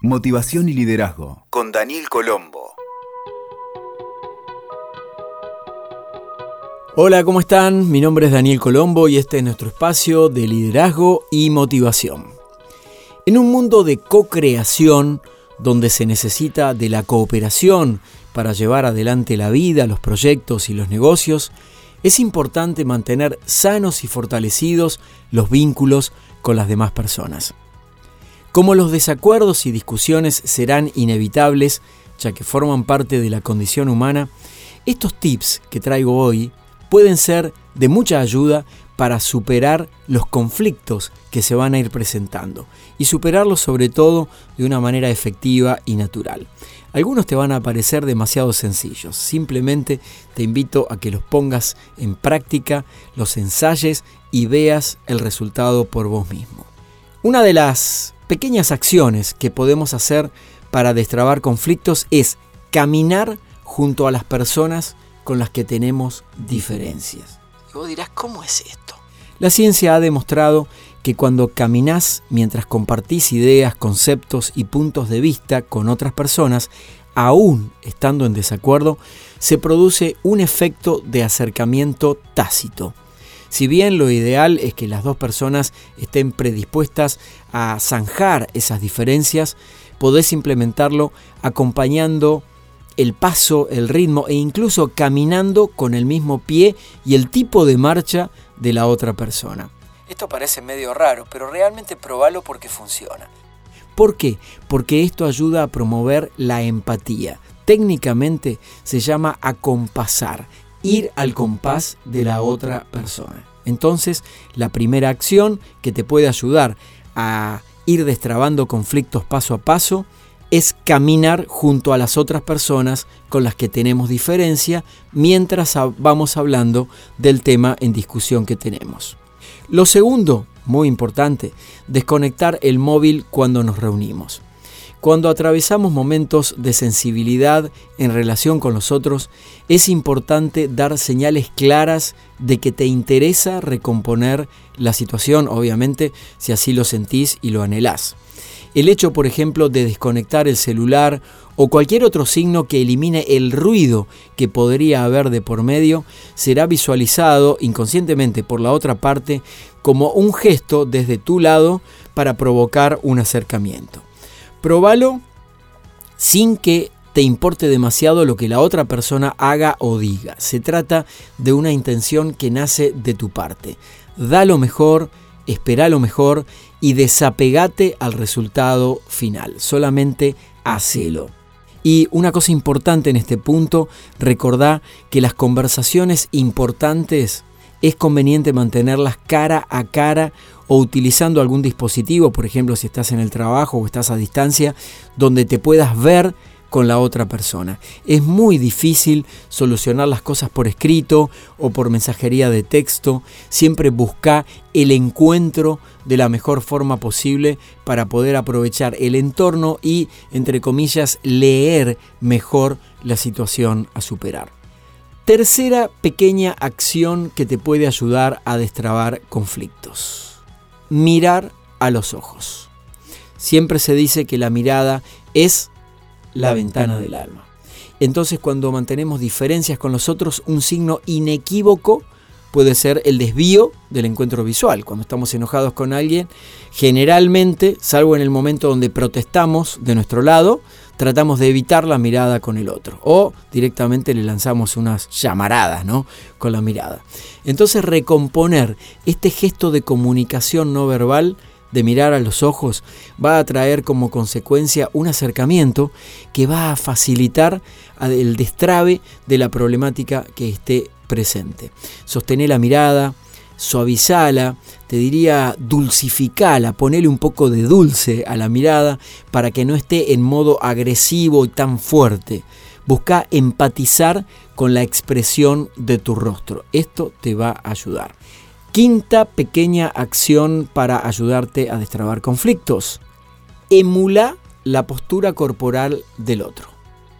Motivación y liderazgo con Daniel Colombo. Hola, ¿cómo están? Mi nombre es Daniel Colombo y este es nuestro espacio de liderazgo y motivación. En un mundo de co-creación, donde se necesita de la cooperación para llevar adelante la vida, los proyectos y los negocios, es importante mantener sanos y fortalecidos los vínculos con las demás personas. Como los desacuerdos y discusiones serán inevitables, ya que forman parte de la condición humana, estos tips que traigo hoy pueden ser de mucha ayuda para superar los conflictos que se van a ir presentando y superarlos sobre todo de una manera efectiva y natural. Algunos te van a parecer demasiado sencillos, simplemente te invito a que los pongas en práctica, los ensayes y veas el resultado por vos mismo. Una de las pequeñas acciones que podemos hacer para destrabar conflictos es caminar junto a las personas con las que tenemos diferencias. Y vos dirás, ¿cómo es esto? La ciencia ha demostrado que cuando caminás mientras compartís ideas, conceptos y puntos de vista con otras personas, aún estando en desacuerdo, se produce un efecto de acercamiento tácito. Si bien lo ideal es que las dos personas estén predispuestas a zanjar esas diferencias, podés implementarlo acompañando el paso, el ritmo e incluso caminando con el mismo pie y el tipo de marcha de la otra persona. Esto parece medio raro, pero realmente probalo porque funciona. ¿Por qué? Porque esto ayuda a promover la empatía. Técnicamente se llama acompasar, ir al compás de la otra persona. Entonces, la primera acción que te puede ayudar a ir destrabando conflictos paso a paso es caminar junto a las otras personas con las que tenemos diferencia mientras vamos hablando del tema en discusión que tenemos. Lo segundo, muy importante, desconectar el móvil cuando nos reunimos. Cuando atravesamos momentos de sensibilidad en relación con los otros, es importante dar señales claras de que te interesa recomponer la situación, obviamente, si así lo sentís y lo anhelás. El hecho, por ejemplo, de desconectar el celular o cualquier otro signo que elimine el ruido que podría haber de por medio será visualizado inconscientemente por la otra parte como un gesto desde tu lado para provocar un acercamiento. Probalo sin que te importe demasiado lo que la otra persona haga o diga. Se trata de una intención que nace de tu parte. Da lo mejor, espera lo mejor y desapegate al resultado final. Solamente hacelo. Y una cosa importante en este punto, recordá que las conversaciones importantes es conveniente mantenerlas cara a cara o utilizando algún dispositivo, por ejemplo si estás en el trabajo o estás a distancia, donde te puedas ver con la otra persona. Es muy difícil solucionar las cosas por escrito o por mensajería de texto. Siempre busca el encuentro de la mejor forma posible para poder aprovechar el entorno y, entre comillas, leer mejor la situación a superar. Tercera pequeña acción que te puede ayudar a destrabar conflictos. Mirar a los ojos. Siempre se dice que la mirada es la ventana del alma. Entonces cuando mantenemos diferencias con los otros, un signo inequívoco puede ser el desvío del encuentro visual. Cuando estamos enojados con alguien, generalmente, salvo en el momento donde protestamos de nuestro lado, tratamos de evitar la mirada con el otro o directamente le lanzamos unas llamaradas, ¿no? con la mirada. Entonces recomponer este gesto de comunicación no verbal de mirar a los ojos va a traer como consecuencia un acercamiento que va a facilitar el destrabe de la problemática que esté presente. Sostener la mirada, suavizala, te diría dulcificala, ponele un poco de dulce a la mirada para que no esté en modo agresivo y tan fuerte. Busca empatizar con la expresión de tu rostro. Esto te va a ayudar. Quinta pequeña acción para ayudarte a destrabar conflictos. Emula la postura corporal del otro.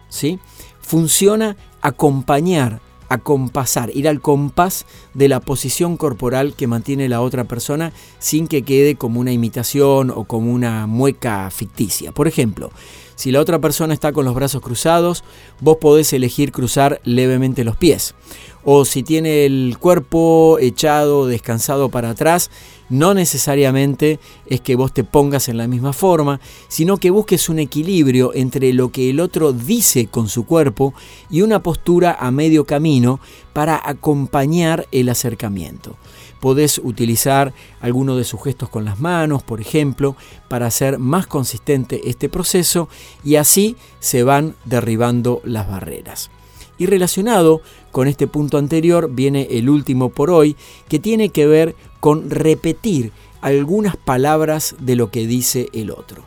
¿sí? Funciona acompañar acompasar, ir al compás de la posición corporal que mantiene la otra persona sin que quede como una imitación o como una mueca ficticia. Por ejemplo, si la otra persona está con los brazos cruzados, vos podés elegir cruzar levemente los pies. O si tiene el cuerpo echado, descansado para atrás, no necesariamente es que vos te pongas en la misma forma, sino que busques un equilibrio entre lo que el otro dice con su cuerpo y una postura a medio camino para acompañar el acercamiento. Podés utilizar alguno de sus gestos con las manos, por ejemplo, para hacer más consistente este proceso y así se van derribando las barreras. Y relacionado con este punto anterior viene el último por hoy, que tiene que ver con repetir algunas palabras de lo que dice el otro.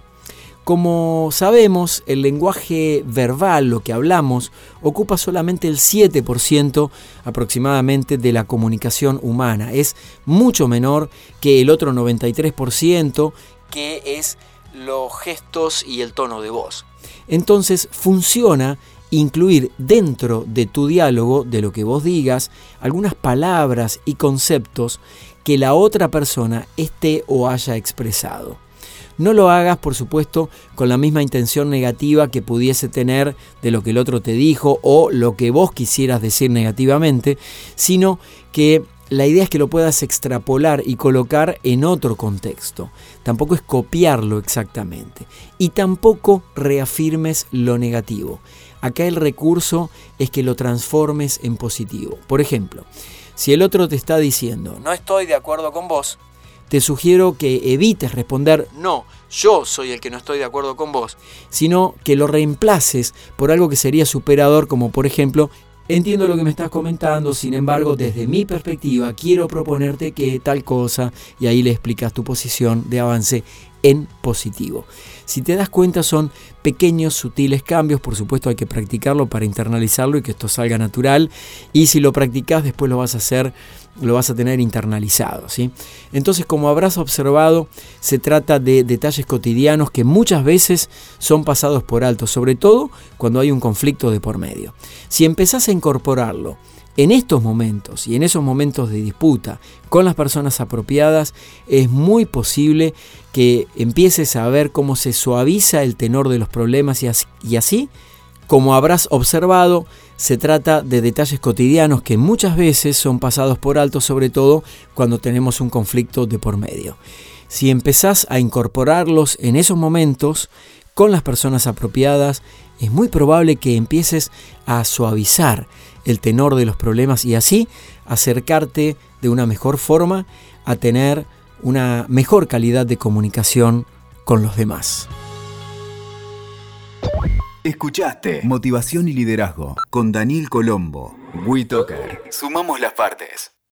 Como sabemos, el lenguaje verbal, lo que hablamos, ocupa solamente el 7% aproximadamente de la comunicación humana. Es mucho menor que el otro 93% que es los gestos y el tono de voz. Entonces funciona incluir dentro de tu diálogo, de lo que vos digas, algunas palabras y conceptos que la otra persona esté o haya expresado. No lo hagas, por supuesto, con la misma intención negativa que pudiese tener de lo que el otro te dijo o lo que vos quisieras decir negativamente, sino que la idea es que lo puedas extrapolar y colocar en otro contexto. Tampoco es copiarlo exactamente. Y tampoco reafirmes lo negativo. Acá el recurso es que lo transformes en positivo. Por ejemplo, si el otro te está diciendo, no estoy de acuerdo con vos, te sugiero que evites responder no, yo soy el que no estoy de acuerdo con vos, sino que lo reemplaces por algo que sería superador como por ejemplo Entiendo lo que me estás comentando, sin embargo, desde mi perspectiva, quiero proponerte que tal cosa, y ahí le explicas tu posición de avance en positivo. Si te das cuenta son pequeños, sutiles cambios, por supuesto hay que practicarlo para internalizarlo y que esto salga natural, y si lo practicas después lo vas a hacer lo vas a tener internalizado. ¿sí? Entonces, como habrás observado, se trata de detalles cotidianos que muchas veces son pasados por alto, sobre todo cuando hay un conflicto de por medio. Si empezás a incorporarlo en estos momentos y en esos momentos de disputa con las personas apropiadas, es muy posible que empieces a ver cómo se suaviza el tenor de los problemas y así, como habrás observado, se trata de detalles cotidianos que muchas veces son pasados por alto, sobre todo cuando tenemos un conflicto de por medio. Si empezás a incorporarlos en esos momentos con las personas apropiadas, es muy probable que empieces a suavizar el tenor de los problemas y así acercarte de una mejor forma a tener una mejor calidad de comunicación con los demás. Escuchaste Motivación y Liderazgo con Daniel Colombo. WeToker. Sumamos las partes.